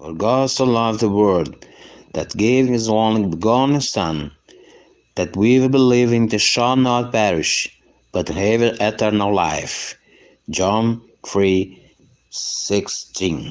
For God so loved the world that gave his only begotten Son, that we who believe in him shall not perish, but have eternal life. John 3 16.